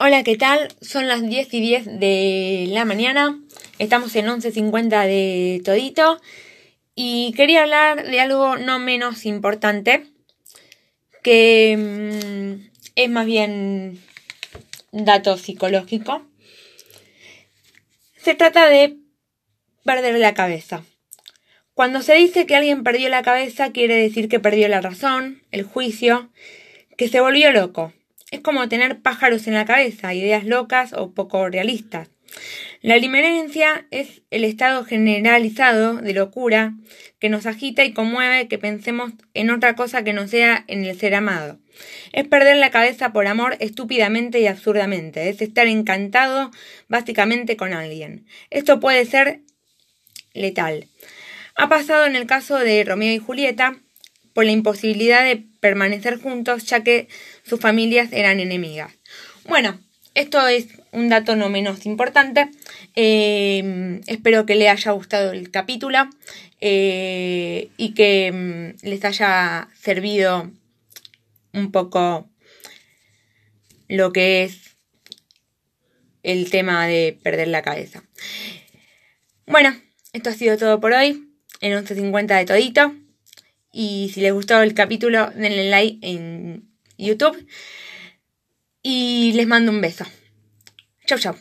Hola, ¿qué tal? Son las 10 y 10 de la mañana. Estamos en 11.50 de todito. Y quería hablar de algo no menos importante. Que mm, es más bien dato psicológico. Se trata de perder la cabeza. Cuando se dice que alguien perdió la cabeza, quiere decir que perdió la razón, el juicio, que se volvió loco es como tener pájaros en la cabeza, ideas locas o poco realistas. La limerencia es el estado generalizado de locura que nos agita y conmueve que pensemos en otra cosa que no sea en el ser amado. Es perder la cabeza por amor estúpidamente y absurdamente. Es estar encantado básicamente con alguien. Esto puede ser letal. Ha pasado en el caso de Romeo y Julieta, por la imposibilidad de permanecer juntos ya que sus familias eran enemigas. Bueno, esto es un dato no menos importante. Eh, espero que les haya gustado el capítulo eh, y que mm, les haya servido un poco lo que es el tema de perder la cabeza. Bueno, esto ha sido todo por hoy en 11.50 de todito. Y si les gustó el capítulo, denle like en YouTube. Y les mando un beso. Chau, chau.